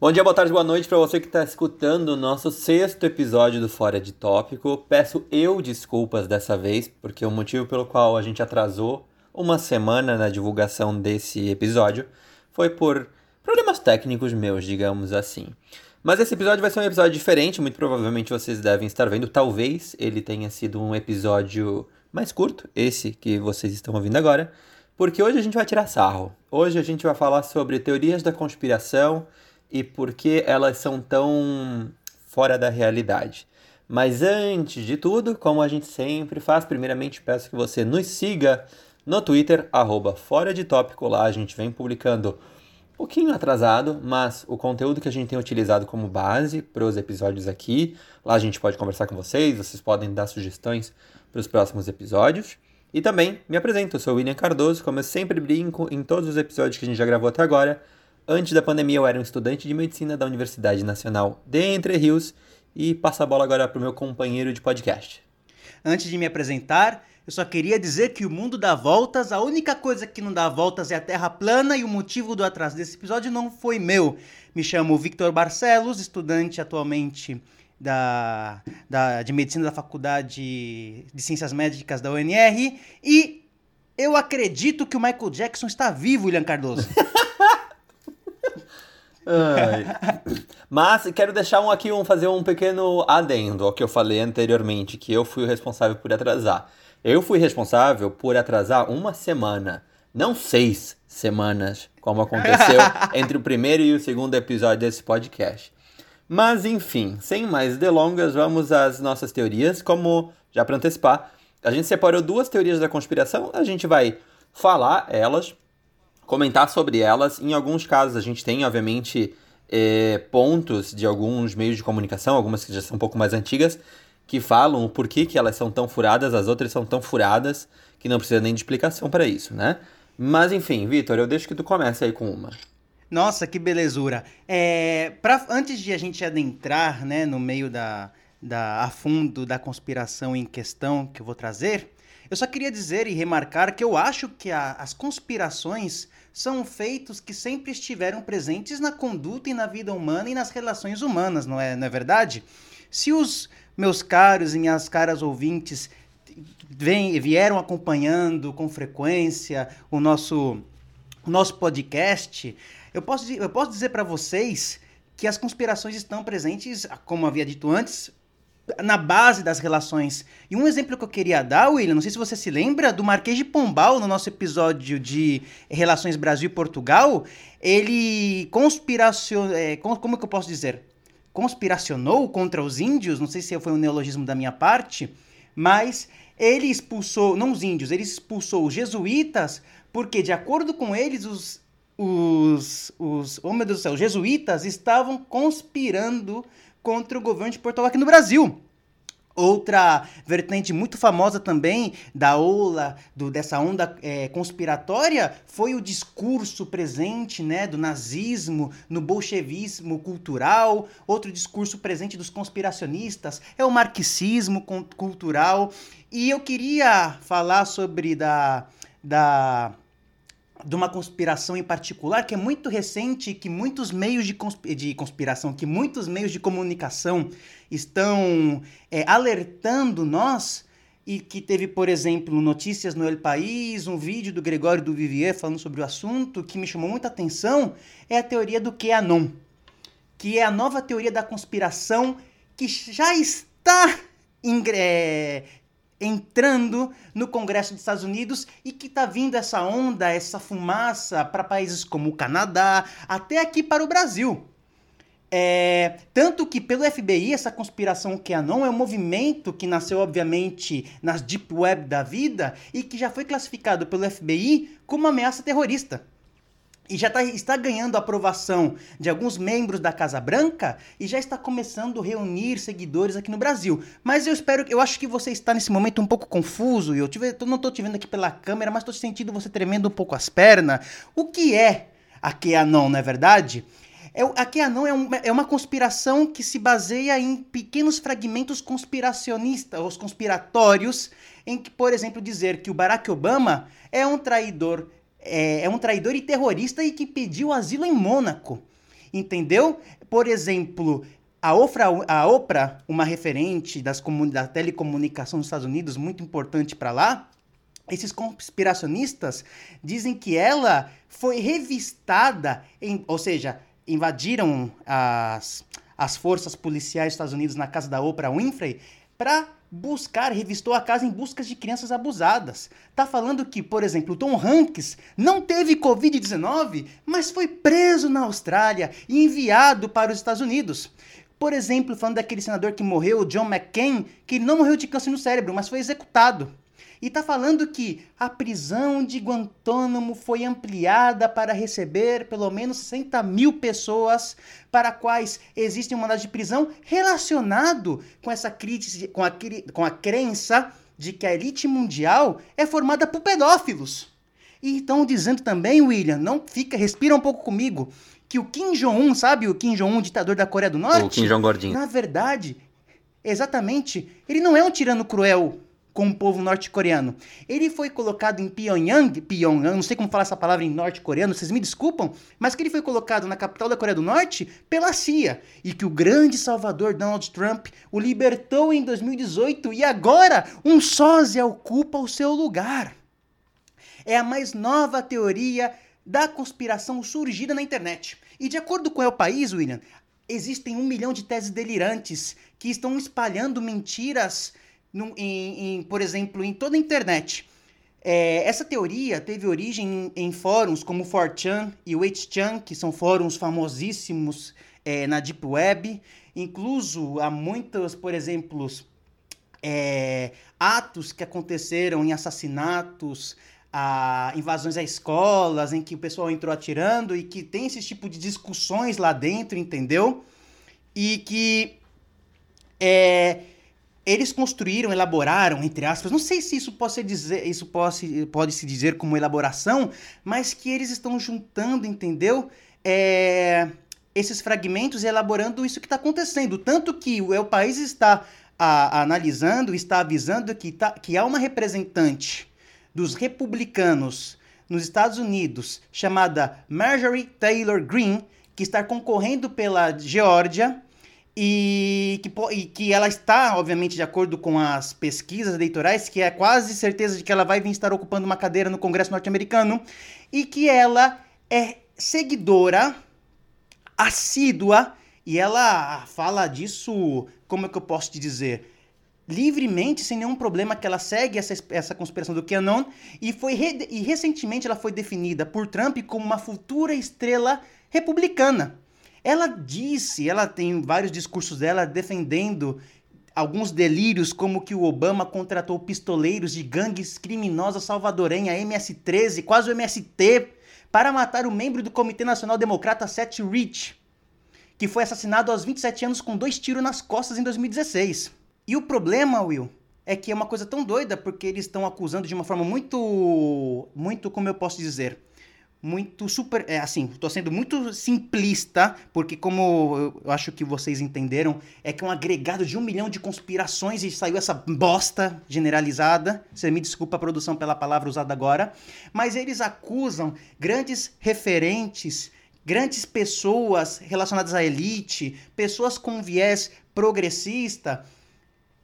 Bom dia, boa tarde, boa noite para você que está escutando o nosso sexto episódio do Fora de Tópico. Peço eu desculpas dessa vez, porque o motivo pelo qual a gente atrasou uma semana na divulgação desse episódio foi por problemas técnicos meus, digamos assim. Mas esse episódio vai ser um episódio diferente, muito provavelmente vocês devem estar vendo. Talvez ele tenha sido um episódio mais curto, esse que vocês estão ouvindo agora, porque hoje a gente vai tirar sarro. Hoje a gente vai falar sobre teorias da conspiração e por que elas são tão fora da realidade. Mas antes de tudo, como a gente sempre faz, primeiramente peço que você nos siga no Twitter, arroba Fora de Tópico. Lá a gente vem publicando um pouquinho atrasado, mas o conteúdo que a gente tem utilizado como base para os episódios aqui. Lá a gente pode conversar com vocês, vocês podem dar sugestões para os próximos episódios. E também me apresento, eu sou o William Cardoso, como eu sempre brinco em todos os episódios que a gente já gravou até agora. Antes da pandemia, eu era um estudante de medicina da Universidade Nacional de Entre Rios e passo a bola agora para o meu companheiro de podcast. Antes de me apresentar, eu só queria dizer que o mundo dá voltas, a única coisa que não dá voltas é a Terra plana e o motivo do atraso desse episódio não foi meu. Me chamo Victor Barcelos, estudante atualmente da, da, de medicina da Faculdade de Ciências Médicas da UNR e eu acredito que o Michael Jackson está vivo, William Cardoso. Mas quero deixar um aqui um fazer um pequeno adendo ao que eu falei anteriormente, que eu fui o responsável por atrasar. Eu fui responsável por atrasar uma semana, não seis semanas, como aconteceu entre o primeiro e o segundo episódio desse podcast. Mas enfim, sem mais delongas, vamos às nossas teorias. Como já para antecipar, a gente separou duas teorias da conspiração, a gente vai falar elas comentar sobre elas. Em alguns casos, a gente tem, obviamente, é, pontos de alguns meios de comunicação, algumas que já são um pouco mais antigas, que falam o porquê que elas são tão furadas, as outras são tão furadas, que não precisa nem de explicação para isso, né? Mas enfim, Vitor, eu deixo que tu comece aí com uma. Nossa, que belezura. É, pra, antes de a gente adentrar né, no meio da, da, a fundo da conspiração em questão que eu vou trazer, eu só queria dizer e remarcar que eu acho que a, as conspirações são feitos que sempre estiveram presentes na conduta e na vida humana e nas relações humanas, não é, não é verdade? Se os meus caros e minhas caras ouvintes vem, vieram acompanhando com frequência o nosso, o nosso podcast, eu posso, eu posso dizer para vocês que as conspirações estão presentes, como havia dito antes, na base das relações. E um exemplo que eu queria dar, William, não sei se você se lembra, do Marquês de Pombal, no nosso episódio de Relações Brasil e Portugal, ele conspiracionou, é, como que eu posso dizer? Conspiracionou contra os índios, não sei se foi um neologismo da minha parte, mas ele expulsou, não os índios, ele expulsou os jesuítas, porque de acordo com eles, os, os, os oh meu Deus do céu, os jesuítas estavam conspirando contra o governo de Portugal aqui no Brasil. Outra vertente muito famosa também da ola, do, dessa onda é, conspiratória, foi o discurso presente né, do nazismo no bolchevismo cultural. Outro discurso presente dos conspiracionistas é o marxismo cultural. E eu queria falar sobre da, da de uma conspiração em particular que é muito recente, que muitos meios de, consp de conspiração, que muitos meios de comunicação estão é, alertando nós e que teve, por exemplo, notícias no El País, um vídeo do Gregório do Vivier falando sobre o assunto que me chamou muita atenção, é a teoria do QAnon, que é a nova teoria da conspiração que já está é, entrando no Congresso dos Estados Unidos e que está vindo essa onda, essa fumaça para países como o Canadá, até aqui para o Brasil. É, tanto que pelo FBI, essa conspiração QAnon é um movimento que nasceu, obviamente, nas Deep Web da vida e que já foi classificado pelo FBI como ameaça terrorista e já tá, está ganhando aprovação de alguns membros da Casa Branca e já está começando a reunir seguidores aqui no Brasil. Mas eu espero, eu acho que você está nesse momento um pouco confuso e eu, tive, não estou te vendo aqui pela câmera, mas estou sentindo você tremendo um pouco as pernas. O que é a QAnon, não é verdade? É, a QAnon é, um, é uma conspiração que se baseia em pequenos fragmentos conspiracionistas, os conspiratórios, em que, por exemplo, dizer que o Barack Obama é um traidor é, é um traidor e terrorista e que pediu asilo em Mônaco. entendeu? Por exemplo, a Oprah, a Oprah uma referente das da telecomunicação nos Estados Unidos, muito importante para lá, esses conspiracionistas dizem que ela foi revistada, em, ou seja, invadiram as, as forças policiais dos Estados Unidos na casa da Oprah Winfrey para buscar, revistou a casa em busca de crianças abusadas. Tá falando que, por exemplo, Tom Hanks não teve Covid-19, mas foi preso na Austrália e enviado para os Estados Unidos. Por exemplo, falando daquele senador que morreu, John McCain, que não morreu de câncer no cérebro, mas foi executado. E está falando que a prisão de Guantánamo foi ampliada para receber pelo menos 60 mil pessoas para quais existe um mandado de prisão relacionado com essa crítica, com a, com a crença de que a elite mundial é formada por pedófilos. E estão dizendo também, William, não fica, respira um pouco comigo, que o Kim Jong-un, sabe o Kim Jong-un, ditador da Coreia do Norte? O Kim Jong gordinho. Na verdade, exatamente, ele não é um tirano cruel com o povo norte-coreano. Ele foi colocado em Pyongyang, Pyongyang, não sei como falar essa palavra em norte-coreano, vocês me desculpam, mas que ele foi colocado na capital da Coreia do Norte pela CIA e que o grande salvador Donald Trump o libertou em 2018 e agora um sósia ocupa o seu lugar. É a mais nova teoria da conspiração surgida na internet. E de acordo com o El País, William, existem um milhão de teses delirantes que estão espalhando mentiras em, em, por exemplo, em toda a internet. É, essa teoria teve origem em, em fóruns como o 4chan e o 8chan, que são fóruns famosíssimos é, na Deep Web. Incluso há muitos, por exemplo, é, atos que aconteceram em assassinatos, a invasões a escolas, em que o pessoal entrou atirando e que tem esse tipo de discussões lá dentro, entendeu? E que é, eles construíram, elaboraram, entre aspas, não sei se isso pode, dizer, isso pode, pode se dizer como elaboração, mas que eles estão juntando, entendeu? É, esses fragmentos e elaborando isso que está acontecendo. Tanto que o, país está a, analisando, está avisando que, tá, que há uma representante dos republicanos nos Estados Unidos chamada Marjorie Taylor Greene, que está concorrendo pela Geórgia e que, e que ela está, obviamente, de acordo com as pesquisas eleitorais, que é quase certeza de que ela vai vir estar ocupando uma cadeira no Congresso norte-americano, e que ela é seguidora assídua, e ela fala disso, como é que eu posso te dizer? livremente, sem nenhum problema, que ela segue essa, essa conspiração do QAnon e, foi re, e recentemente ela foi definida por Trump como uma futura estrela republicana. Ela disse, ela tem vários discursos dela defendendo alguns delírios, como que o Obama contratou pistoleiros de gangues criminosas salvadorenha, MS-13, quase o MST, para matar o membro do Comitê Nacional Democrata Seth Rich, que foi assassinado aos 27 anos com dois tiros nas costas em 2016. E o problema, Will, é que é uma coisa tão doida porque eles estão acusando de uma forma muito, muito, como eu posso dizer, muito super, é, assim, estou sendo muito simplista, porque como eu acho que vocês entenderam, é que é um agregado de um milhão de conspirações e saiu essa bosta generalizada. Você me desculpa a produção pela palavra usada agora, mas eles acusam grandes referentes, grandes pessoas relacionadas à elite, pessoas com viés progressista,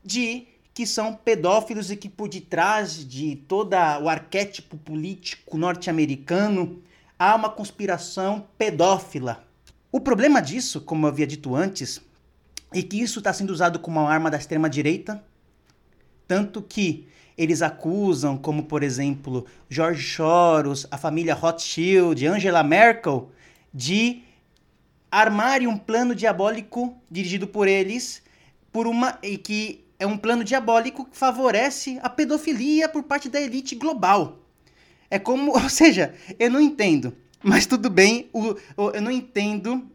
de que são pedófilos e que por detrás de todo o arquétipo político norte-americano há uma conspiração pedófila. O problema disso, como eu havia dito antes, é que isso está sendo usado como uma arma da extrema-direita, tanto que eles acusam, como por exemplo, George Soros, a família Rothschild, Angela Merkel, de armarem um plano diabólico dirigido por eles, por uma e que é um plano diabólico que favorece a pedofilia por parte da elite global. É como, ou seja, eu não entendo, mas tudo bem, o, o, eu não entendo.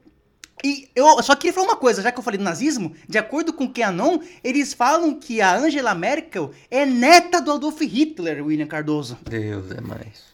E eu só queria falar uma coisa, já que eu falei do nazismo, de acordo com o QAnon, eles falam que a Angela Merkel é neta do Adolf Hitler, William Cardoso. Deus é mais.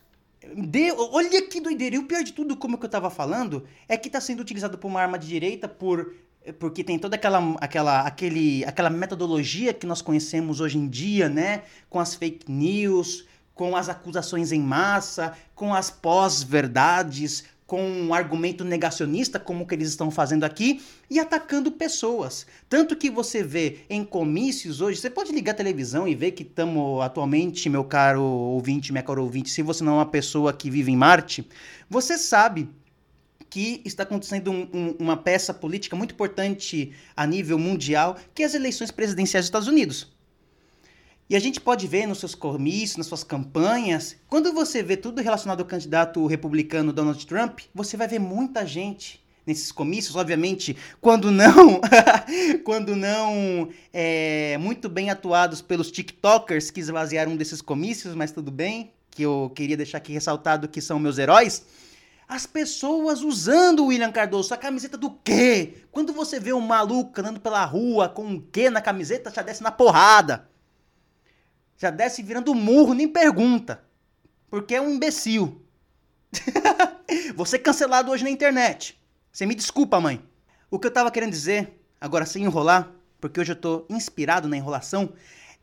De, olha que doideira. E o pior de tudo, como que eu tava falando, é que tá sendo utilizado por uma arma de direita, por porque tem toda aquela, aquela, aquele, aquela metodologia que nós conhecemos hoje em dia, né? Com as fake news, com as acusações em massa, com as pós-verdades, com um argumento negacionista, como que eles estão fazendo aqui, e atacando pessoas. Tanto que você vê em comícios hoje, você pode ligar a televisão e ver que estamos atualmente, meu caro ouvinte, minha caro ouvinte, se você não é uma pessoa que vive em Marte, você sabe que está acontecendo um, um, uma peça política muito importante a nível mundial, que é as eleições presidenciais dos Estados Unidos. E a gente pode ver nos seus comícios, nas suas campanhas, quando você vê tudo relacionado ao candidato republicano Donald Trump, você vai ver muita gente nesses comícios, obviamente, quando não, quando não é, muito bem atuados pelos TikTokers que esvaziaram um desses comícios, mas tudo bem, que eu queria deixar aqui ressaltado que são meus heróis. As pessoas usando o William Cardoso, a camiseta do quê? Quando você vê um maluco andando pela rua com um quê na camiseta, já desce na porrada. Já desce virando murro, nem pergunta. Porque é um imbecil. você é cancelado hoje na internet. Você me desculpa, mãe. O que eu tava querendo dizer, agora sem enrolar, porque hoje eu tô inspirado na enrolação,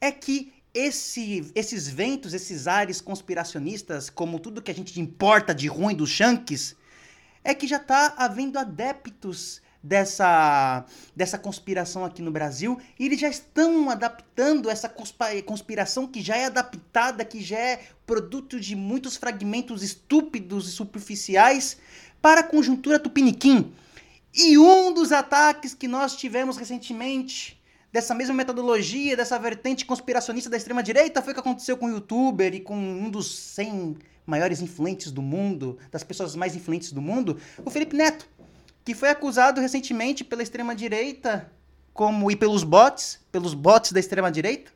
é que esse, esses ventos, esses ares conspiracionistas, como tudo que a gente importa de ruim dos Shanks, é que já está havendo adeptos dessa, dessa conspiração aqui no Brasil e eles já estão adaptando essa conspiração que já é adaptada, que já é produto de muitos fragmentos estúpidos e superficiais para a conjuntura tupiniquim. E um dos ataques que nós tivemos recentemente dessa mesma metodologia, dessa vertente conspiracionista da extrema-direita, foi o que aconteceu com o youtuber e com um dos 100 maiores influentes do mundo, das pessoas mais influentes do mundo, o Felipe Neto, que foi acusado recentemente pela extrema-direita como e pelos bots, pelos bots da extrema-direita,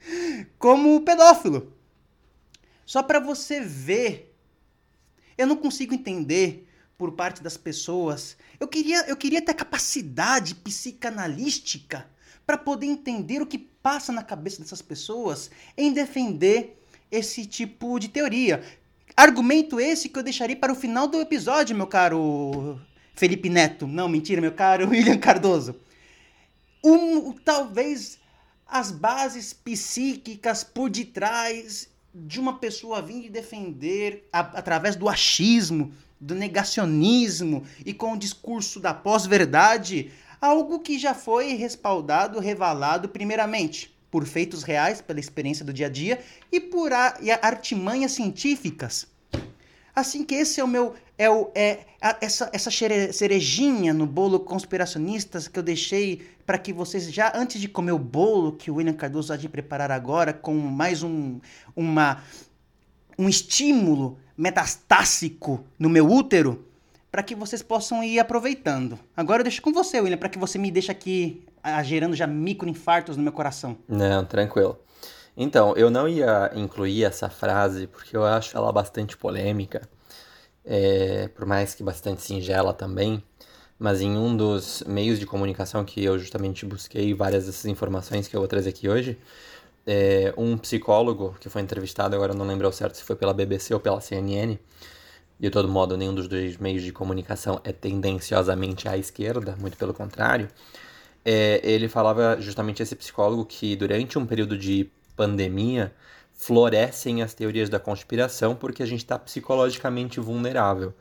como pedófilo. Só para você ver, eu não consigo entender por parte das pessoas. Eu queria, eu queria ter capacidade psicanalística para poder entender o que passa na cabeça dessas pessoas em defender esse tipo de teoria. Argumento esse que eu deixarei para o final do episódio, meu caro Felipe Neto. Não, mentira, meu caro William Cardoso. Um, talvez as bases psíquicas por detrás de uma pessoa vir defender a, através do achismo, do negacionismo e com o discurso da pós-verdade algo que já foi respaldado, revelado primeiramente por feitos reais, pela experiência do dia a dia e por a, e artimanhas científicas. Assim que esse é o meu é, o, é a, essa essa cerejinha no bolo conspiracionistas que eu deixei para que vocês já antes de comer o bolo que o William Cardoso vai de preparar agora com mais um uma um estímulo metastásico no meu útero, para que vocês possam ir aproveitando. Agora eu deixo com você, William, para que você me deixe aqui ah, gerando já microinfartos no meu coração. Não, tranquilo. Então, eu não ia incluir essa frase porque eu acho ela bastante polêmica, é, por mais que bastante singela também, mas em um dos meios de comunicação que eu justamente busquei várias dessas informações que eu vou trazer aqui hoje, é, um psicólogo que foi entrevistado, agora não lembro ao certo se foi pela BBC ou pela CNN, de todo modo, nenhum dos dois meios de comunicação é tendenciosamente à esquerda, muito pelo contrário. É, ele falava justamente esse psicólogo que durante um período de pandemia florescem as teorias da conspiração porque a gente está psicologicamente vulnerável.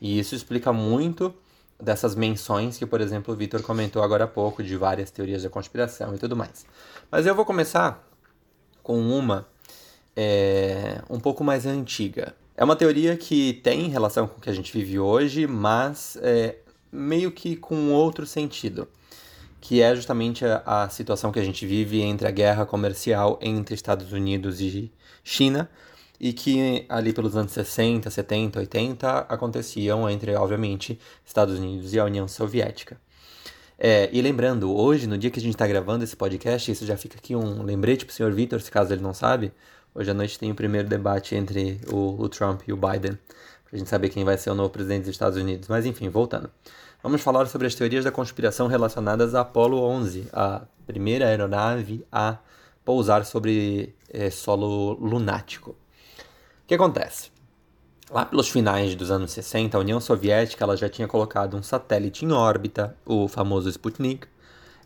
E isso explica muito dessas menções que, por exemplo, o Vitor comentou agora há pouco, de várias teorias da conspiração e tudo mais. Mas eu vou começar com uma é, um pouco mais antiga. É uma teoria que tem relação com o que a gente vive hoje, mas é, meio que com outro sentido, que é justamente a, a situação que a gente vive entre a guerra comercial entre Estados Unidos e China, e que ali pelos anos 60, 70, 80 aconteciam entre, obviamente, Estados Unidos e a União Soviética. É, e lembrando, hoje, no dia que a gente está gravando esse podcast, isso já fica aqui um lembrete para o senhor Vitor, se caso ele não sabe, Hoje à noite tem o primeiro debate entre o, o Trump e o Biden, para a gente saber quem vai ser o novo presidente dos Estados Unidos. Mas enfim, voltando. Vamos falar sobre as teorias da conspiração relacionadas a Apollo 11, a primeira aeronave a pousar sobre é, solo lunático. O que acontece? Lá pelos finais dos anos 60, a União Soviética ela já tinha colocado um satélite em órbita, o famoso Sputnik.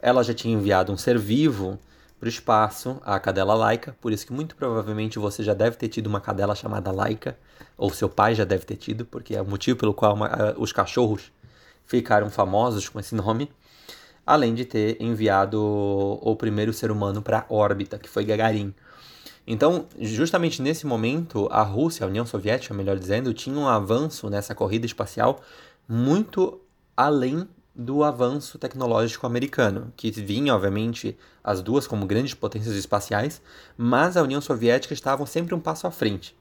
Ela já tinha enviado um ser vivo para o espaço a cadela Laika, por isso que muito provavelmente você já deve ter tido uma cadela chamada Laika, ou seu pai já deve ter tido, porque é o motivo pelo qual uma, uh, os cachorros ficaram famosos com esse nome, além de ter enviado o primeiro ser humano para órbita, que foi Gagarin. Então, justamente nesse momento, a Rússia, a União Soviética, melhor dizendo, tinha um avanço nessa corrida espacial muito além do avanço tecnológico americano, que vinha, obviamente, as duas como grandes potências espaciais, mas a União Soviética estava sempre um passo à frente.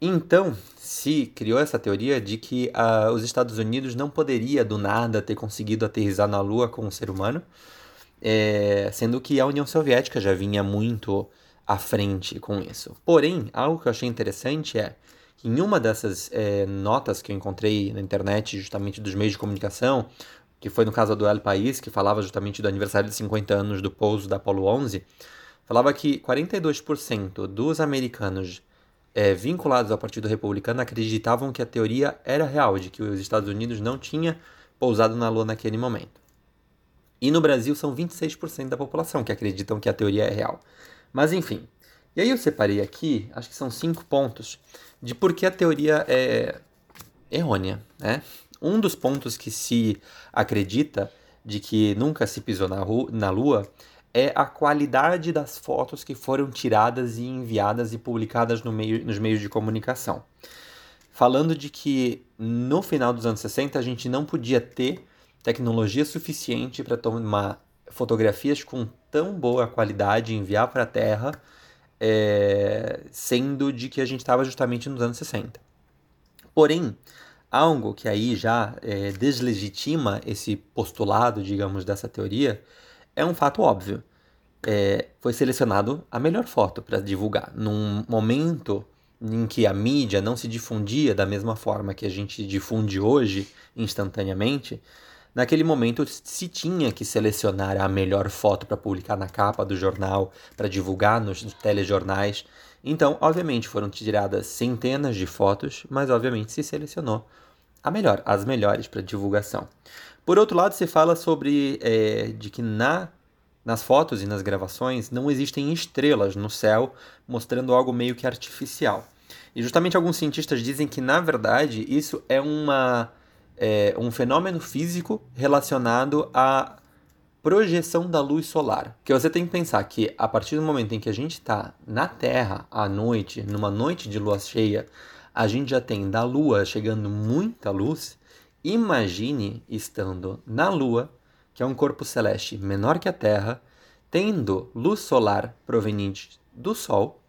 Então, se criou essa teoria de que uh, os Estados Unidos não poderia do nada ter conseguido aterrizar na Lua com um ser humano, é, sendo que a União Soviética já vinha muito à frente com isso. Porém, algo que eu achei interessante é que em uma dessas é, notas que eu encontrei na internet, justamente dos meios de comunicação, que foi no caso do El País, que falava justamente do aniversário de 50 anos do pouso da Apollo 11, falava que 42% dos americanos é, vinculados ao Partido Republicano acreditavam que a teoria era real, de que os Estados Unidos não tinha pousado na Lua naquele momento. E no Brasil são 26% da população que acreditam que a teoria é real. Mas enfim. E aí eu separei aqui, acho que são cinco pontos, de por que a teoria é errônea, né? Um dos pontos que se acredita de que nunca se pisou na, na Lua é a qualidade das fotos que foram tiradas e enviadas e publicadas no meio, nos meios de comunicação. Falando de que no final dos anos 60 a gente não podia ter tecnologia suficiente para tomar fotografias com tão boa qualidade e enviar para a Terra, é, sendo de que a gente estava justamente nos anos 60. Porém, Algo que aí já é, deslegitima esse postulado, digamos, dessa teoria, é um fato óbvio. É, foi selecionado a melhor foto para divulgar. Num momento em que a mídia não se difundia da mesma forma que a gente difunde hoje, instantaneamente, naquele momento se tinha que selecionar a melhor foto para publicar na capa do jornal, para divulgar nos telejornais. Então, obviamente, foram tiradas centenas de fotos, mas obviamente se selecionou a melhor, as melhores para divulgação. Por outro lado, se fala sobre é, de que na, nas fotos e nas gravações não existem estrelas no céu, mostrando algo meio que artificial. E justamente alguns cientistas dizem que, na verdade, isso é, uma, é um fenômeno físico relacionado à projeção da luz solar. Que você tem que pensar que a partir do momento em que a gente está na Terra à noite, numa noite de lua cheia, a gente já tem da Lua chegando muita luz, imagine estando na Lua, que é um corpo celeste menor que a Terra, tendo luz solar proveniente do Sol,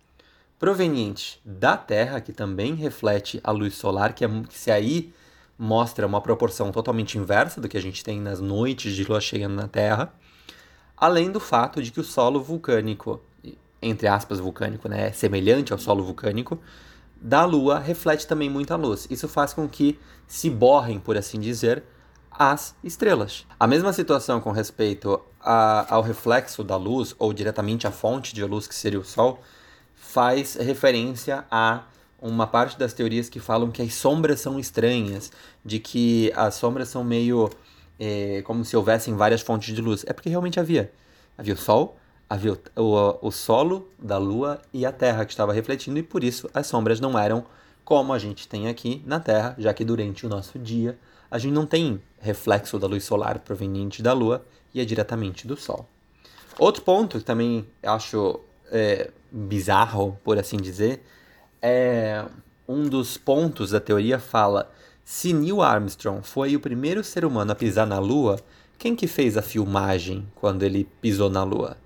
proveniente da Terra, que também reflete a luz solar, que, é, que se aí mostra uma proporção totalmente inversa do que a gente tem nas noites de lua cheia na Terra, além do fato de que o solo vulcânico, entre aspas vulcânico, né, é semelhante ao solo vulcânico, da Lua reflete também muita luz. Isso faz com que se borrem, por assim dizer, as estrelas. A mesma situação com respeito a, ao reflexo da luz, ou diretamente à fonte de luz, que seria o Sol, faz referência a uma parte das teorias que falam que as sombras são estranhas, de que as sombras são meio é, como se houvessem várias fontes de luz. É porque realmente havia. Havia o Sol, havia o, o, solo da Lua e a Terra que estava refletindo, e por isso as sombras não eram como a gente tem aqui na Terra, já que durante o nosso dia a gente não tem reflexo da luz solar proveniente da Lua e é diretamente do Sol. Outro ponto que também acho é, bizarro, por assim dizer, é um dos pontos da teoria fala se Neil Armstrong foi o primeiro ser humano a pisar na Lua, quem que fez a filmagem quando ele pisou na Lua?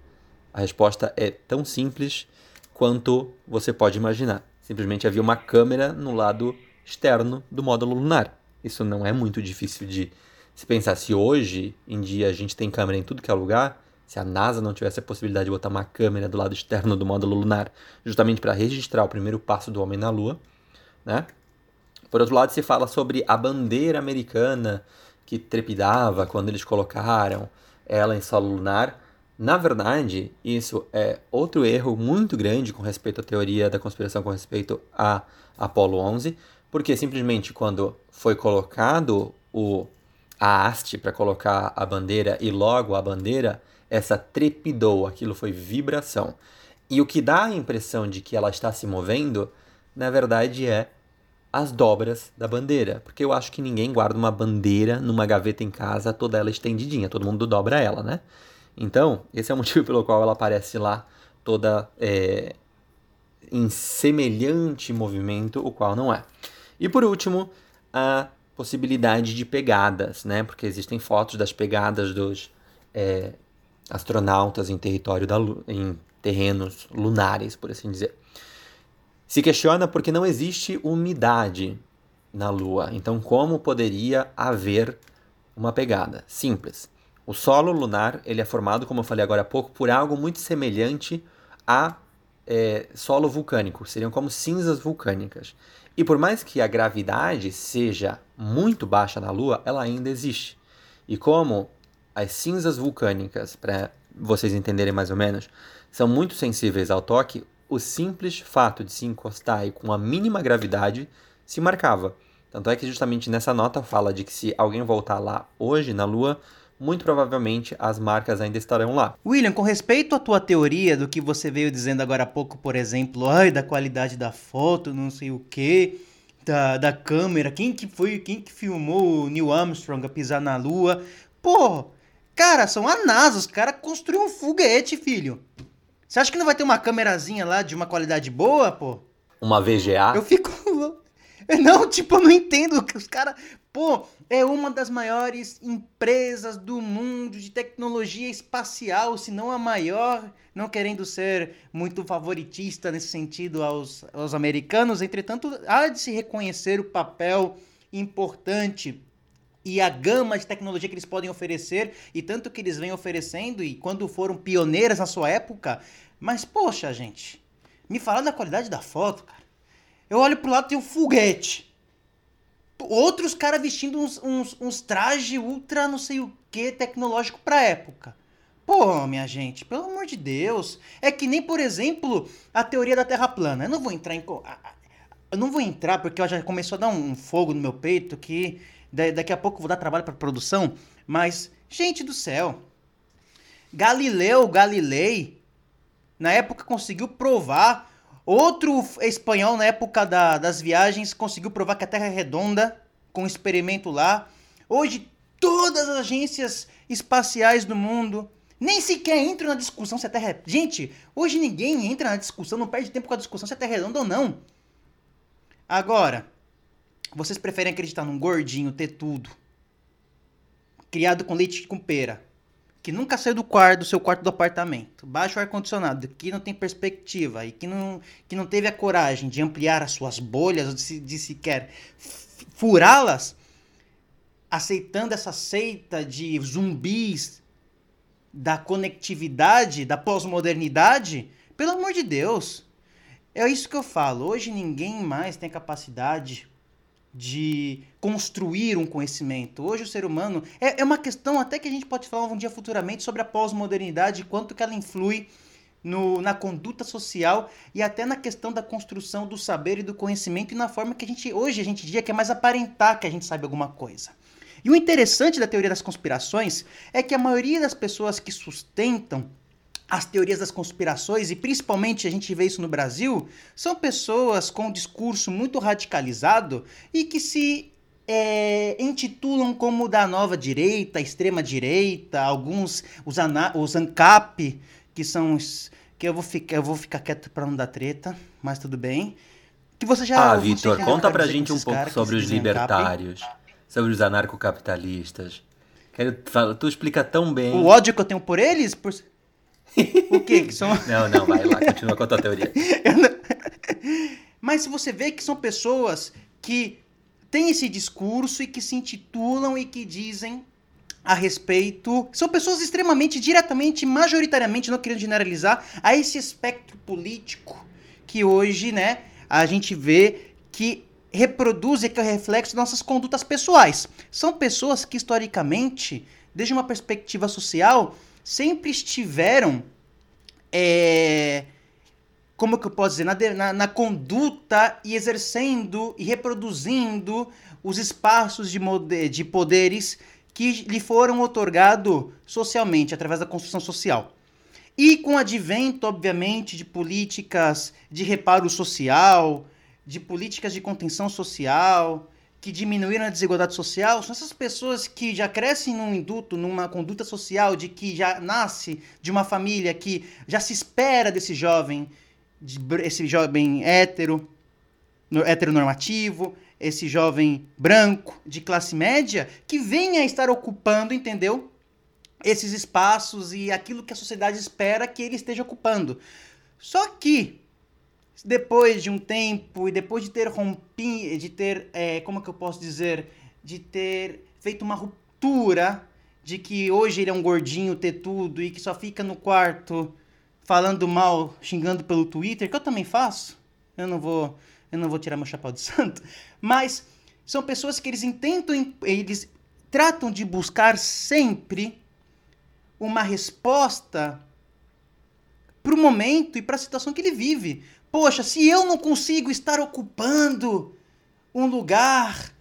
A resposta é tão simples quanto você pode imaginar. Simplesmente havia uma câmera no lado externo do módulo lunar. Isso não é muito difícil de se pensar. Se hoje em dia a gente tem câmera em tudo que é lugar, se a NASA não tivesse a possibilidade de botar uma câmera do lado externo do módulo lunar, justamente para registrar o primeiro passo do homem na Lua, né? Por outro lado, se fala sobre a bandeira americana que trepidava quando eles colocaram ela em solo lunar. Na verdade, isso é outro erro muito grande com respeito à teoria da conspiração com respeito a Apollo 11, porque simplesmente quando foi colocado o, a haste para colocar a bandeira e logo a bandeira, essa trepidou, aquilo foi vibração. E o que dá a impressão de que ela está se movendo, na verdade é as dobras da bandeira, porque eu acho que ninguém guarda uma bandeira numa gaveta em casa toda ela estendidinha, todo mundo dobra ela, né? Então, esse é o motivo pelo qual ela aparece lá toda é, em semelhante movimento, o qual não é. E por último, a possibilidade de pegadas, né? Porque existem fotos das pegadas dos é, astronautas em território da em terrenos lunares, por assim dizer. Se questiona porque não existe umidade na Lua. Então, como poderia haver uma pegada? Simples. O solo lunar ele é formado, como eu falei agora há pouco, por algo muito semelhante a é, solo vulcânico. Seriam como cinzas vulcânicas. E por mais que a gravidade seja muito baixa na Lua, ela ainda existe. E como as cinzas vulcânicas, para vocês entenderem mais ou menos, são muito sensíveis ao toque, o simples fato de se encostar e com a mínima gravidade se marcava. Tanto é que justamente nessa nota fala de que se alguém voltar lá hoje na Lua, muito provavelmente as marcas ainda estarão lá. William, com respeito à tua teoria do que você veio dizendo agora há pouco, por exemplo, ai, da qualidade da foto, não sei o que, da, da câmera, quem que foi, quem que filmou o Neil Armstrong a pisar na lua? Pô, cara, são a NASA, os caras construíram um foguete, filho. Você acha que não vai ter uma câmerazinha lá de uma qualidade boa, pô? Uma VGA? Eu fico. Não, tipo, eu não entendo que os caras. Pô, é uma das maiores empresas do mundo de tecnologia espacial, se não a maior, não querendo ser muito favoritista nesse sentido aos, aos americanos, entretanto, há de se reconhecer o papel importante e a gama de tecnologia que eles podem oferecer e tanto que eles vêm oferecendo e quando foram pioneiras na sua época. Mas, poxa, gente, me falar da qualidade da foto, cara. Eu olho pro lado e tem um foguete outros caras vestindo uns, uns, uns trajes ultra não sei o que tecnológico pra época. Pô, minha gente, pelo amor de Deus. É que nem, por exemplo, a teoria da Terra plana. Eu não vou entrar em. Eu não vou entrar porque já começou a dar um fogo no meu peito que daqui a pouco vou dar trabalho pra produção. Mas, gente do céu. Galileu Galilei, na época, conseguiu provar Outro espanhol, na época da, das viagens, conseguiu provar que a Terra é redonda, com um experimento lá. Hoje, todas as agências espaciais do mundo nem sequer entram na discussão se a Terra é. Gente, hoje ninguém entra na discussão, não perde tempo com a discussão se a Terra é redonda ou não. Agora, vocês preferem acreditar num gordinho ter tudo, criado com leite com pera, que nunca saiu do quarto, do seu quarto do apartamento, baixa o ar-condicionado, que não tem perspectiva e que não, que não teve a coragem de ampliar as suas bolhas, de, de sequer furá-las, aceitando essa seita de zumbis da conectividade, da pós-modernidade, pelo amor de Deus. É isso que eu falo. Hoje ninguém mais tem capacidade de construir um conhecimento. Hoje o ser humano é, é uma questão até que a gente pode falar um dia futuramente sobre a pós-modernidade, quanto que ela influi no, na conduta social e até na questão da construção do saber e do conhecimento e na forma que a gente hoje a gente diz que é mais aparentar que a gente sabe alguma coisa. E o interessante da teoria das conspirações é que a maioria das pessoas que sustentam as teorias das conspirações, e principalmente a gente vê isso no Brasil, são pessoas com um discurso muito radicalizado e que se é, intitulam como da nova direita, extrema direita, alguns, os, os ANCAP, que são os, que eu vou ficar, eu vou ficar quieto para não dar treta, mas tudo bem. Que você já Ah, Vitor, conta pra gente um pouco sobre os libertários, ANCAP. sobre os anarcocapitalistas. Quero, tu explica tão bem. O ódio que eu tenho por eles, por o que que são? Não, não, vai lá, continua com a tua teoria. Mas se você vê que são pessoas que têm esse discurso e que se intitulam e que dizem a respeito. São pessoas extremamente, diretamente, majoritariamente, não querendo generalizar, a esse espectro político que hoje, né, a gente vê que reproduz e que é o reflexo de nossas condutas pessoais. São pessoas que, historicamente, desde uma perspectiva social, sempre estiveram. É, como que eu posso dizer? Na, na, na, conduta e exercendo e reproduzindo os espaços de, de poderes que lhe foram otorgados socialmente, através da construção social. E com o advento, obviamente, de políticas de reparo social, de políticas de contenção social, que diminuíram a desigualdade social, são essas pessoas que já crescem num induto, numa conduta social, de que já nasce de uma família que já se espera desse jovem, esse jovem hétero, heteronormativo, esse jovem branco de classe média, que venha estar ocupando, entendeu? Esses espaços e aquilo que a sociedade espera que ele esteja ocupando. Só que depois de um tempo e depois de ter rompido, de ter, é, como que eu posso dizer, de ter feito uma ruptura de que hoje ele é um gordinho ter tudo e que só fica no quarto falando mal, xingando pelo Twitter, que eu também faço. Eu não vou, eu não vou tirar meu chapéu de santo, mas são pessoas que eles intentam, eles tratam de buscar sempre uma resposta para o momento e para a situação que ele vive. Poxa, se eu não consigo estar ocupando um lugar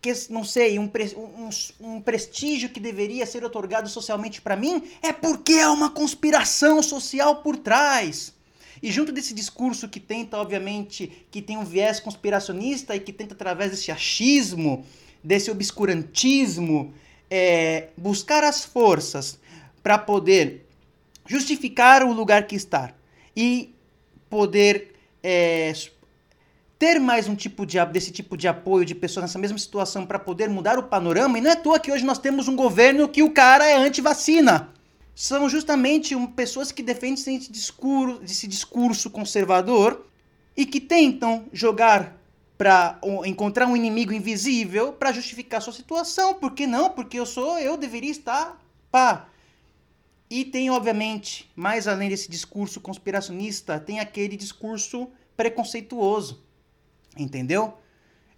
que, não sei, um, um, um prestígio que deveria ser otorgado socialmente para mim, é porque há uma conspiração social por trás. E junto desse discurso que tenta, obviamente, que tem um viés conspiracionista e que tenta, através desse achismo, desse obscurantismo, é, buscar as forças para poder justificar o lugar que está e poder é, ter mais um tipo de desse tipo de apoio de pessoas nessa mesma situação para poder mudar o panorama. E não é à toa que hoje nós temos um governo que o cara é anti-vacina. São justamente um, pessoas que defendem esse discurso, esse discurso conservador e que tentam jogar para encontrar um inimigo invisível para justificar sua situação. Por que não? Porque eu sou, eu deveria estar, pá, e tem, obviamente, mais além desse discurso conspiracionista, tem aquele discurso preconceituoso. Entendeu?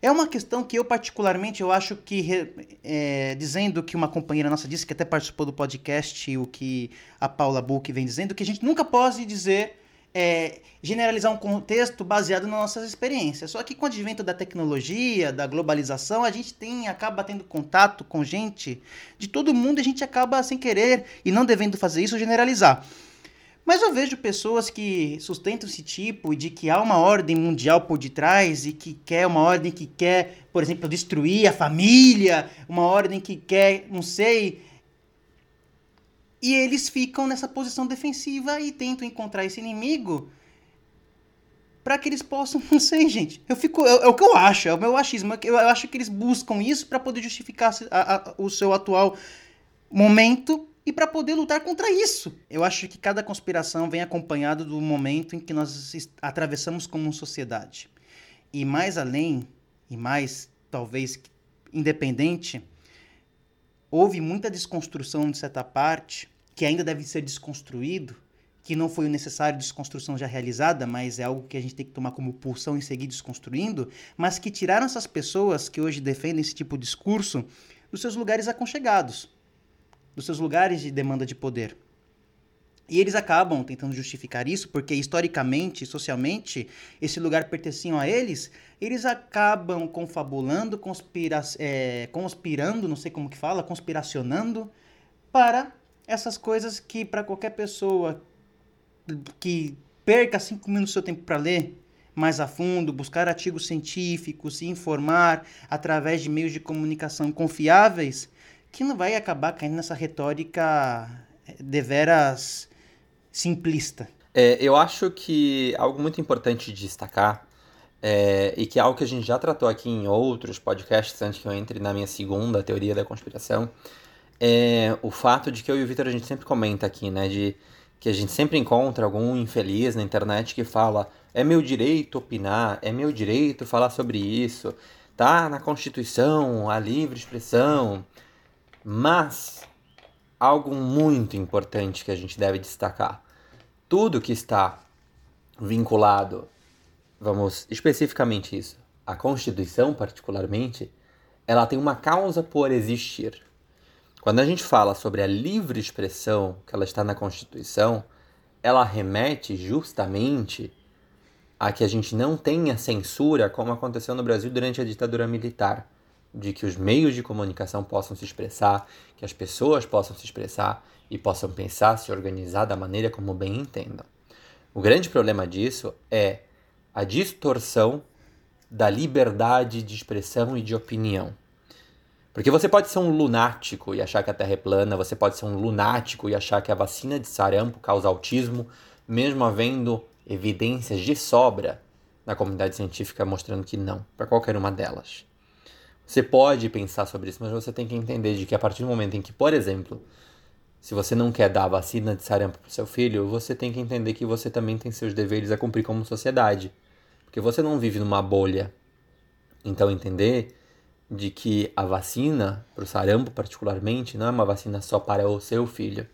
É uma questão que eu, particularmente, eu acho que, é, dizendo que uma companheira nossa disse, que até participou do podcast, o que a Paula Buch vem dizendo, que a gente nunca pode dizer é, generalizar um contexto baseado nas nossas experiências. Só que com o advento da tecnologia, da globalização, a gente tem acaba tendo contato com gente de todo mundo e a gente acaba sem querer e não devendo fazer isso generalizar. Mas eu vejo pessoas que sustentam esse tipo de que há uma ordem mundial por detrás e que quer uma ordem que quer, por exemplo, destruir a família, uma ordem que quer, não sei, e eles ficam nessa posição defensiva e tentam encontrar esse inimigo para que eles possam, não sei, gente. Eu fico, é, é, o que eu acho, é o meu achismo. É eu acho que eles buscam isso para poder justificar a, a, o seu atual momento e para poder lutar contra isso. Eu acho que cada conspiração vem acompanhado do momento em que nós atravessamos como sociedade. E mais além, e mais talvez independente, houve muita desconstrução de certa parte, que ainda deve ser desconstruído, que não foi necessário desconstrução já realizada, mas é algo que a gente tem que tomar como pulsão e seguir desconstruindo, mas que tiraram essas pessoas que hoje defendem esse tipo de discurso dos seus lugares aconchegados, dos seus lugares de demanda de poder. E eles acabam tentando justificar isso, porque historicamente, socialmente, esse lugar pertenciam a eles, eles acabam confabulando, conspira é, conspirando, não sei como que fala, conspiracionando, para essas coisas que para qualquer pessoa que perca cinco minutos do seu tempo para ler mais a fundo, buscar artigos científicos, se informar através de meios de comunicação confiáveis, que não vai acabar caindo nessa retórica eh, deveras simplista. É, eu acho que algo muito importante de destacar é, e que é algo que a gente já tratou aqui em outros podcasts antes que eu entre na minha segunda teoria da conspiração é o fato de que eu e o Vitor a gente sempre comenta aqui, né, de que a gente sempre encontra algum infeliz na internet que fala é meu direito opinar, é meu direito falar sobre isso, tá na Constituição a livre expressão, mas algo muito importante que a gente deve destacar tudo que está vinculado, vamos especificamente isso, a Constituição particularmente, ela tem uma causa por existir. Quando a gente fala sobre a livre expressão que ela está na Constituição, ela remete justamente a que a gente não tenha censura como aconteceu no Brasil durante a ditadura militar. De que os meios de comunicação possam se expressar, que as pessoas possam se expressar e possam pensar, se organizar da maneira como bem entendam. O grande problema disso é a distorção da liberdade de expressão e de opinião. Porque você pode ser um lunático e achar que a Terra é plana, você pode ser um lunático e achar que a vacina de sarampo causa autismo, mesmo havendo evidências de sobra na comunidade científica mostrando que não, para qualquer uma delas. Você pode pensar sobre isso, mas você tem que entender de que a partir do momento em que, por exemplo, se você não quer dar a vacina de sarampo para seu filho, você tem que entender que você também tem seus deveres a cumprir como sociedade. Porque você não vive numa bolha. Então entender de que a vacina, para o sarampo particularmente, não é uma vacina só para o seu filho.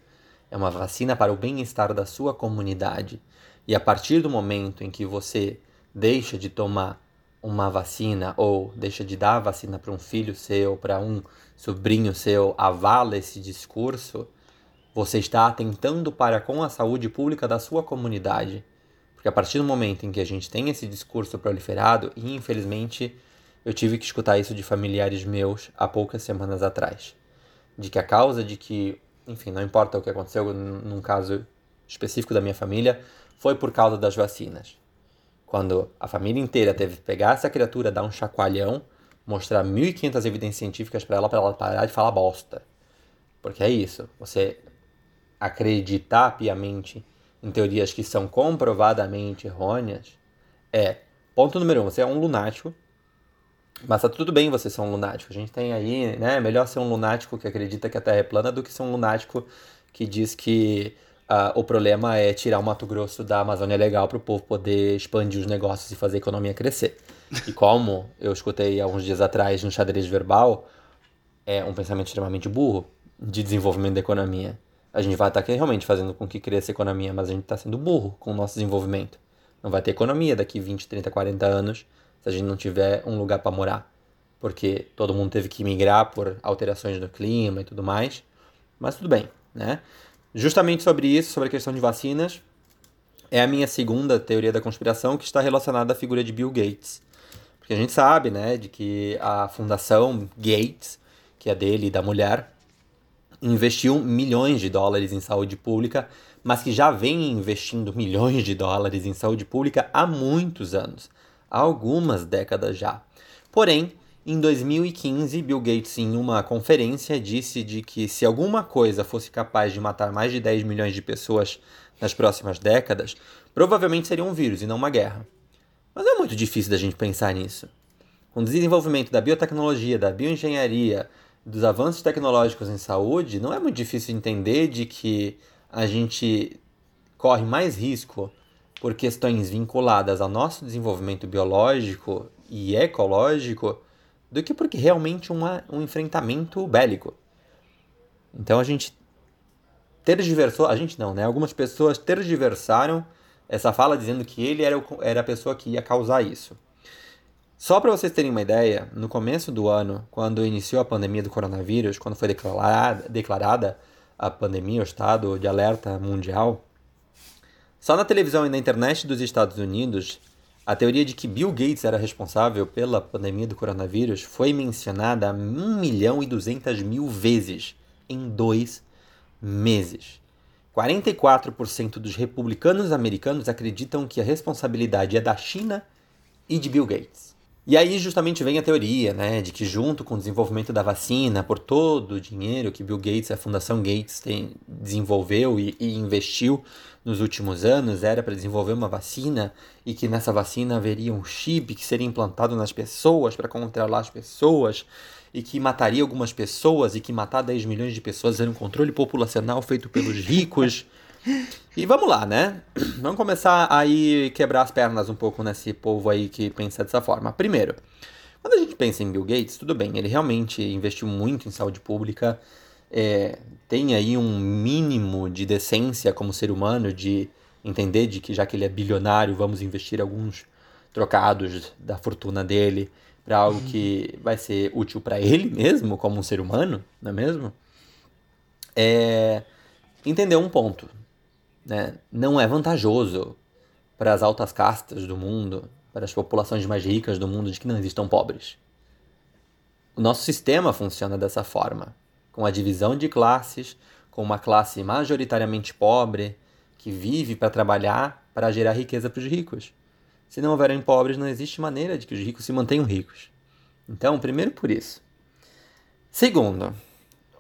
É uma vacina para o bem-estar da sua comunidade. E a partir do momento em que você deixa de tomar uma vacina ou deixa de dar a vacina para um filho seu, para um sobrinho seu, avala esse discurso, você está atentando para com a saúde pública da sua comunidade. Porque a partir do momento em que a gente tem esse discurso proliferado, e infelizmente eu tive que escutar isso de familiares meus há poucas semanas atrás, de que a causa de que, enfim, não importa o que aconteceu num caso específico da minha família, foi por causa das vacinas. Quando a família inteira teve que pegar essa criatura, dar um chacoalhão, mostrar 1.500 evidências científicas para ela, para ela parar de falar bosta. Porque é isso, você acreditar piamente em teorias que são comprovadamente errôneas é, ponto número um, você é um lunático, mas tá tudo bem você ser um lunático. A gente tem aí, né, melhor ser um lunático que acredita que a Terra é plana do que ser um lunático que diz que uh, o problema é tirar o Mato Grosso da Amazônia legal para o povo poder expandir os negócios e fazer a economia crescer. E como eu escutei alguns dias atrás no xadrez verbal, é um pensamento extremamente burro de desenvolvimento da economia. A gente vai estar aqui realmente fazendo com que cresça a economia, mas a gente está sendo burro com o nosso desenvolvimento. Não vai ter economia daqui 20, 30, 40 anos se a gente não tiver um lugar para morar. Porque todo mundo teve que migrar por alterações no clima e tudo mais. Mas tudo bem, né? Justamente sobre isso, sobre a questão de vacinas, é a minha segunda teoria da conspiração que está relacionada à figura de Bill Gates. Porque a gente sabe, né, de que a fundação Gates, que é dele e da mulher, investiu milhões de dólares em saúde pública, mas que já vem investindo milhões de dólares em saúde pública há muitos anos, há algumas décadas já. Porém, em 2015, Bill Gates, em uma conferência, disse de que se alguma coisa fosse capaz de matar mais de 10 milhões de pessoas nas próximas décadas, provavelmente seria um vírus e não uma guerra. Mas é muito difícil da gente pensar nisso. Com o desenvolvimento da biotecnologia, da bioengenharia, dos avanços tecnológicos em saúde, não é muito difícil entender de que a gente corre mais risco por questões vinculadas ao nosso desenvolvimento biológico e ecológico do que porque realmente uma, um enfrentamento bélico. Então a gente tergiversou, a gente não, né? Algumas pessoas tergiversaram essa fala dizendo que ele era, o, era a pessoa que ia causar isso. Só para vocês terem uma ideia, no começo do ano, quando iniciou a pandemia do coronavírus, quando foi declarada, declarada a pandemia, o estado de alerta mundial, só na televisão e na internet dos Estados Unidos a teoria de que Bill Gates era responsável pela pandemia do coronavírus foi mencionada 1 milhão e 200 mil vezes em dois meses. 44% dos republicanos americanos acreditam que a responsabilidade é da China e de Bill Gates. E aí justamente vem a teoria, né, de que junto com o desenvolvimento da vacina, por todo o dinheiro que Bill Gates, a Fundação Gates, tem, desenvolveu e, e investiu nos últimos anos era para desenvolver uma vacina e que nessa vacina haveria um chip que seria implantado nas pessoas para controlar as pessoas e que mataria algumas pessoas e que matar 10 milhões de pessoas era um controle populacional feito pelos ricos. E vamos lá, né? Vamos começar aí quebrar as pernas um pouco nesse povo aí que pensa dessa forma. Primeiro, quando a gente pensa em Bill Gates, tudo bem, ele realmente investiu muito em saúde pública, é, tem aí um mínimo de decência como ser humano, de entender de que já que ele é bilionário, vamos investir alguns trocados da fortuna dele para algo que vai ser útil para ele mesmo, como um ser humano, não é mesmo? É entender um ponto. Né? Não é vantajoso para as altas castas do mundo, para as populações mais ricas do mundo, de que não existam pobres. o nosso sistema funciona dessa forma, com a divisão de classes, com uma classe majoritariamente pobre que vive para trabalhar para gerar riqueza para os ricos. Se não houverem pobres, não existe maneira de que os ricos se mantenham ricos. Então, primeiro por isso. Segundo,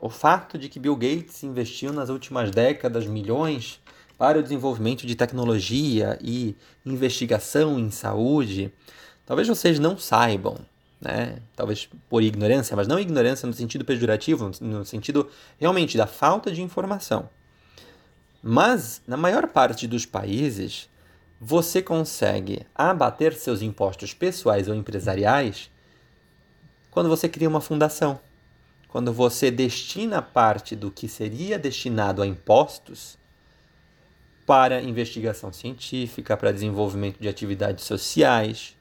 o fato de que Bill Gates investiu nas últimas décadas milhões para o desenvolvimento de tecnologia e investigação em saúde, talvez vocês não saibam, né? Talvez por ignorância, mas não ignorância no sentido pejorativo, no sentido realmente da falta de informação. Mas na maior parte dos países, você consegue abater seus impostos pessoais ou empresariais quando você cria uma fundação. Quando você destina parte do que seria destinado a impostos para investigação científica, para desenvolvimento de atividades sociais.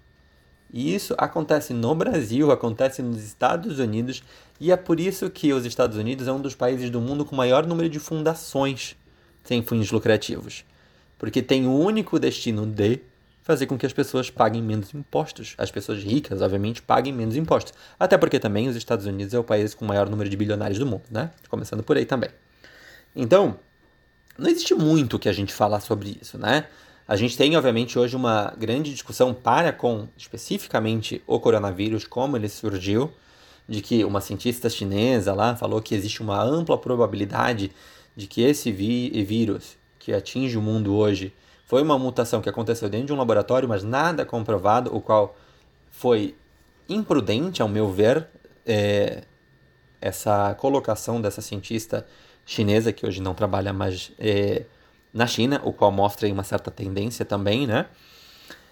E isso acontece no Brasil, acontece nos Estados Unidos, e é por isso que os Estados Unidos é um dos países do mundo com maior número de fundações sem fins lucrativos. Porque tem o único destino de fazer com que as pessoas paguem menos impostos. As pessoas ricas, obviamente, paguem menos impostos. Até porque também os Estados Unidos é o país com o maior número de bilionários do mundo, né? Começando por aí também. Então, não existe muito que a gente falar sobre isso, né? A gente tem, obviamente, hoje uma grande discussão para com especificamente o coronavírus, como ele surgiu, de que uma cientista chinesa lá falou que existe uma ampla probabilidade de que esse vírus que atinge o mundo hoje foi uma mutação que aconteceu dentro de um laboratório, mas nada comprovado, o qual foi imprudente, ao meu ver, é, essa colocação dessa cientista chinesa, que hoje não trabalha mais é, na China, o qual mostra uma certa tendência também, né?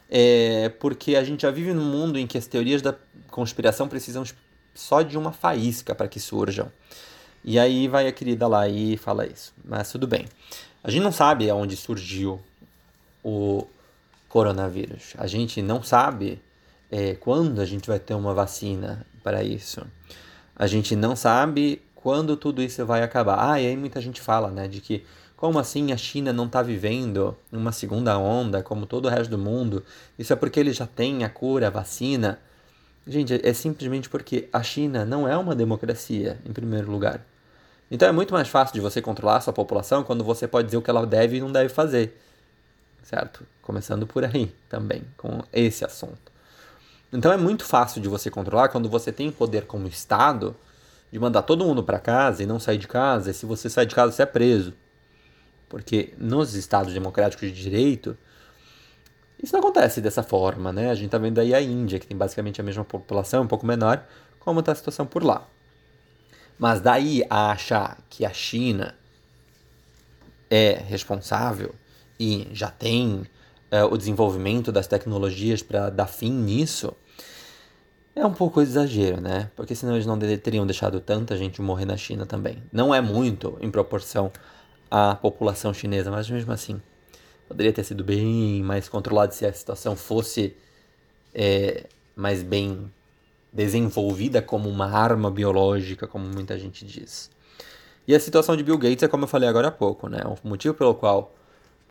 É, porque a gente já vive num mundo em que as teorias da conspiração precisam só de uma faísca para que surjam. E aí vai a querida lá e fala isso. Mas tudo bem. A gente não sabe aonde surgiu o coronavírus. A gente não sabe é, quando a gente vai ter uma vacina para isso. A gente não sabe quando tudo isso vai acabar. Ah, e aí muita gente fala, né, de que como assim a China não está vivendo uma segunda onda como todo o resto do mundo? Isso é porque ele já tem a cura, a vacina. Gente, é simplesmente porque a China não é uma democracia, em primeiro lugar. Então é muito mais fácil de você controlar sua população quando você pode dizer o que ela deve e não deve fazer. Certo? Começando por aí também, com esse assunto. Então é muito fácil de você controlar quando você tem poder como Estado de mandar todo mundo para casa e não sair de casa, e se você sair de casa você é preso. Porque nos estados democráticos de direito, isso não acontece dessa forma, né? A gente tá vendo aí a Índia, que tem basicamente a mesma população, um pouco menor, como está a situação por lá. Mas daí a achar que a China é responsável e já tem é, o desenvolvimento das tecnologias para dar fim nisso, é um pouco exagero, né? Porque senão eles não teriam deixado tanta gente morrer na China também. Não é muito em proporção à população chinesa, mas mesmo assim, poderia ter sido bem mais controlado se a situação fosse é, mais bem desenvolvida como uma arma biológica, como muita gente diz. E a situação de Bill Gates é como eu falei agora há pouco, né? O motivo pelo qual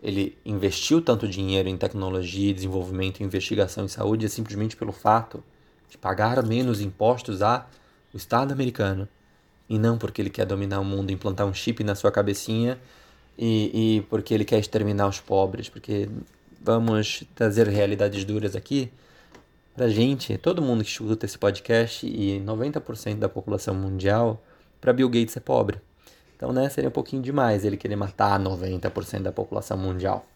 ele investiu tanto dinheiro em tecnologia, desenvolvimento, investigação em saúde é simplesmente pelo fato de pagar menos impostos ao Estado americano. E não porque ele quer dominar o mundo, implantar um chip na sua cabecinha e, e porque ele quer exterminar os pobres. Porque vamos trazer realidades duras aqui pra gente, todo mundo que escuta esse podcast e 90% da população mundial, para Bill Gates é pobre. Então, né, seria um pouquinho demais ele querer matar 90% da população mundial.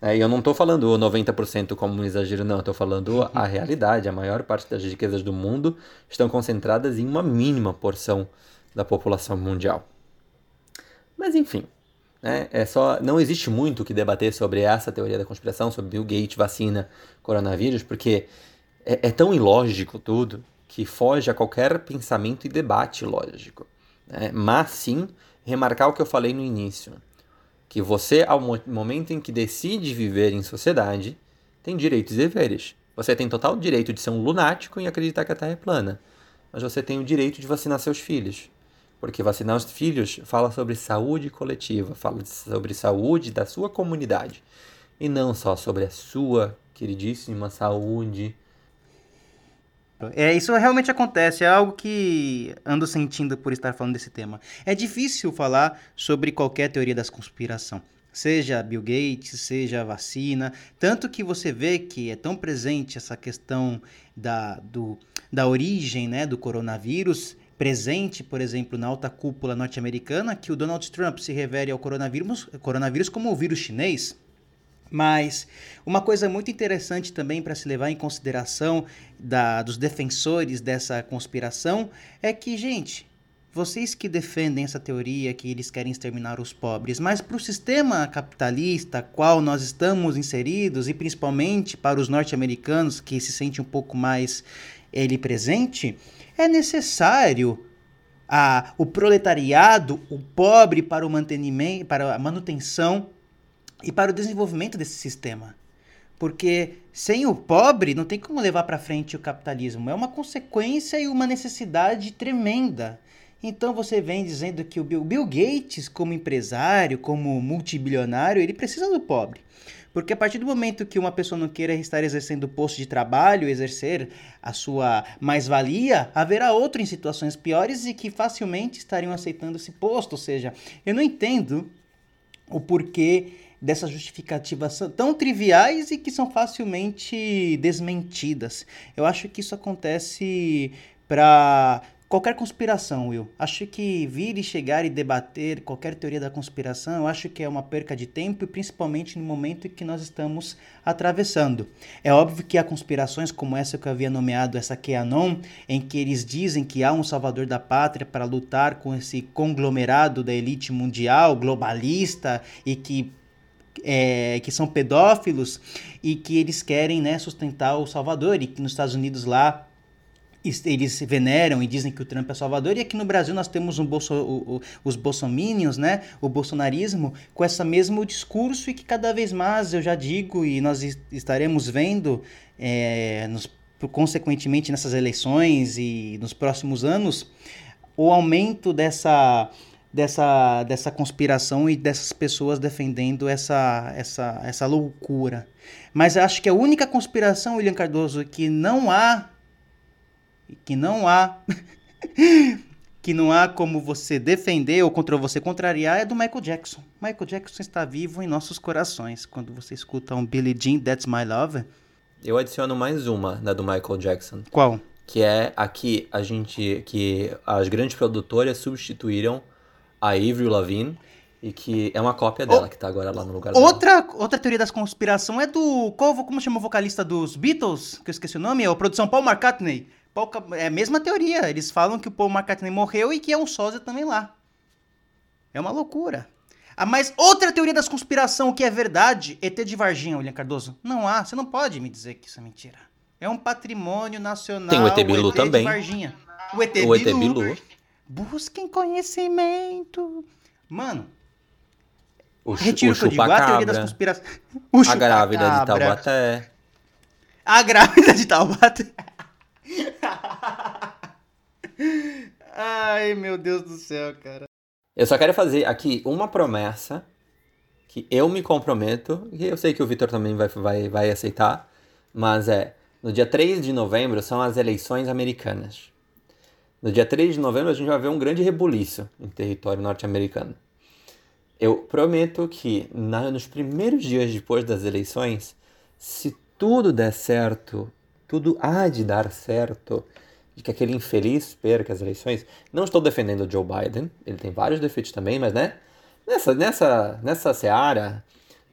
É, e eu não estou falando 90% como um exagero, não. Estou falando a realidade. A maior parte das riquezas do mundo estão concentradas em uma mínima porção da população mundial. Mas enfim, né, é só não existe muito o que debater sobre essa teoria da conspiração, sobre Bill Gates, vacina, coronavírus, porque é, é tão ilógico tudo que foge a qualquer pensamento e debate lógico. Né? Mas sim remarcar o que eu falei no início que você, ao momento em que decide viver em sociedade, tem direitos e deveres. Você tem total direito de ser um lunático e acreditar que a Terra é plana, mas você tem o direito de vacinar seus filhos. Porque vacinar os filhos fala sobre saúde coletiva, fala sobre saúde da sua comunidade e não só sobre a sua queridíssima saúde É, isso realmente acontece, é algo que ando sentindo por estar falando desse tema. É difícil falar sobre qualquer teoria da conspiração, seja Bill Gates, seja a vacina, tanto que você vê que é tão presente essa questão da, do, da origem né, do coronavírus, presente, por exemplo, na alta cúpula norte-americana, que o Donald Trump se refere ao coronavírus, coronavírus como o vírus chinês. Mas uma coisa muito interessante também para se levar em consideração da, dos defensores dessa conspiração é que, gente, vocês que defendem essa teoria que eles querem exterminar os pobres, mas para o sistema capitalista qual nós estamos inseridos e principalmente para os norte-americanos que se sentem um pouco mais ele presente, é necessário a, o proletariado, o pobre para o mantenimento, para a manutenção e para o desenvolvimento desse sistema. Porque sem o pobre não tem como levar para frente o capitalismo. É uma consequência e uma necessidade tremenda. Então você vem dizendo que o Bill, Gates, como empresário, como multibilionário, ele precisa do pobre. Porque a partir do momento que uma pessoa não queira estar exercendo o posto de trabalho, exercer a sua mais-valia, haverá outro em situações piores e que facilmente estariam aceitando esse posto. Ou seja, eu não entendo o porquê dessas justificativas tão triviais e que são facilmente desmentidas. Eu acho que isso acontece para qualquer conspiração, Will. Acho que vir e chegar e debater qualquer teoria da conspiração, eu acho que é uma perca de tempo principalmente no momento que nós estamos atravessando. É óbvio que há conspirações como essa que eu havia nomeado, essa QAnon, em que eles dizem que há um salvador da pátria para lutar com esse conglomerado da elite mundial, globalista e que é, que são pedófilos e que eles querem né, sustentar o Salvador e que nos Estados Unidos lá eles veneram e dizem que o Trump é salvador, e aqui no Brasil nós temos um bolso, o, o, os bolsominions, né, o bolsonarismo, com esse mesmo discurso e que cada vez mais, eu já digo, e nós estaremos vendo, é, nos, consequentemente nessas eleições e nos próximos anos, o aumento dessa dessa, dessa conspiração e dessas pessoas defendendo essa, essa, essa loucura. Mas acho que a única conspiração, William Cardoso, que não há que não há que não há como você defender ou contra você contrariar é do Michael Jackson. Michael Jackson está vivo em nossos corações. Quando você escuta um Billie Jean, That's My Love. Eu adiciono mais uma da do Michael Jackson. Qual? Que é aqui a gente que as grandes produtoras substituíram a Avril Lavigne, e que é uma cópia dela o... que tá agora lá no lugar outra, dela. Outra teoria da conspiração é do. Qual, como chama o vocalista dos Beatles? Que eu esqueci o nome, é a produção Paul McCartney. Paul, é a mesma teoria. Eles falam que o Paul McCartney morreu e que é um sósia também lá. É uma loucura. Ah, mas outra teoria das conspiração que é verdade, ET de Varginha, William Cardoso. Não há, você não pode me dizer que isso é mentira. É um patrimônio nacional. Tem o ET Bilu também. O o ET Bilu. Busquem conhecimento. Mano. O, retiro o, o digo, a teoria das conspirações. a grávida de Taubaté. A grávida de Taubaté. Ai, meu Deus do céu, cara. Eu só quero fazer aqui uma promessa que eu me comprometo, e eu sei que o Vitor também vai, vai, vai aceitar, mas é, no dia 3 de novembro são as eleições americanas. No dia 3 de novembro a gente vai ver um grande rebuliço em território norte-americano. Eu prometo que na, nos primeiros dias depois das eleições, se tudo der certo, tudo há de dar certo, de que aquele infeliz perca as eleições. Não estou defendendo o Joe Biden, ele tem vários defeitos também, mas né? Nessa, nessa, nessa seara,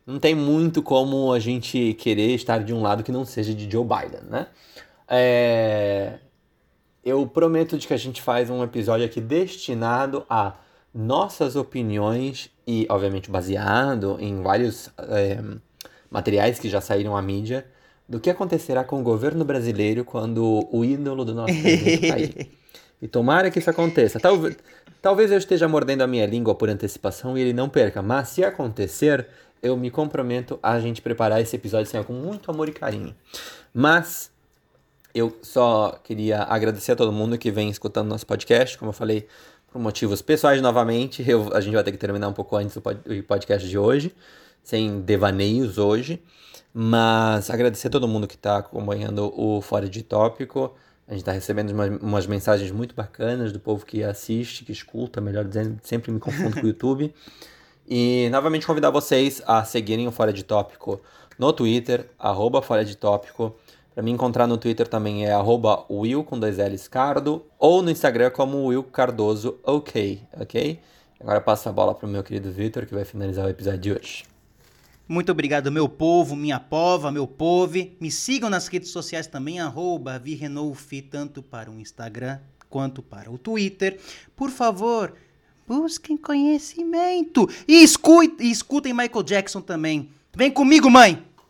não tem muito como a gente querer estar de um lado que não seja de Joe Biden, né? É, eu prometo de que a gente faz um episódio aqui destinado a nossas opiniões e, obviamente, baseado em vários é, materiais que já saíram à mídia do que acontecerá com o governo brasileiro quando o ídolo do nosso presidente cair. E tomara que isso aconteça. Talvez, talvez eu esteja mordendo a minha língua por antecipação e ele não perca, mas se acontecer, eu me comprometo a gente preparar esse episódio assim, com muito amor e carinho. Mas eu só queria agradecer a todo mundo que vem escutando nosso podcast. Como eu falei, por motivos pessoais novamente, eu, a gente vai ter que terminar um pouco antes o podcast de hoje, sem devaneios hoje. Mas agradecer a todo mundo que está acompanhando o Fora de Tópico. A gente está recebendo umas, umas, mensagens muito bacanas do povo que assiste, que escuta, melhor dizendo, sempre me confundo com o YouTube. E novamente convidar vocês a seguirem o Fora de Tópico no Twitter, arroba Fora de Tópico. Para me encontrar no Twitter também é Will com dois L's Cardo, ou no Instagram como Will Cardoso OK, ok? Agora passo a bola para o meu querido Vitor, que vai finalizar o episódio de hoje. Muito obrigado, meu povo, minha pova, meu povo. Me sigam nas redes sociais também, arroba Virrenolfi, tanto para o Instagram quanto para o Twitter. Por favor, busquem conhecimento. E escutem, e escutem Michael Jackson também. Vem comigo, mãe!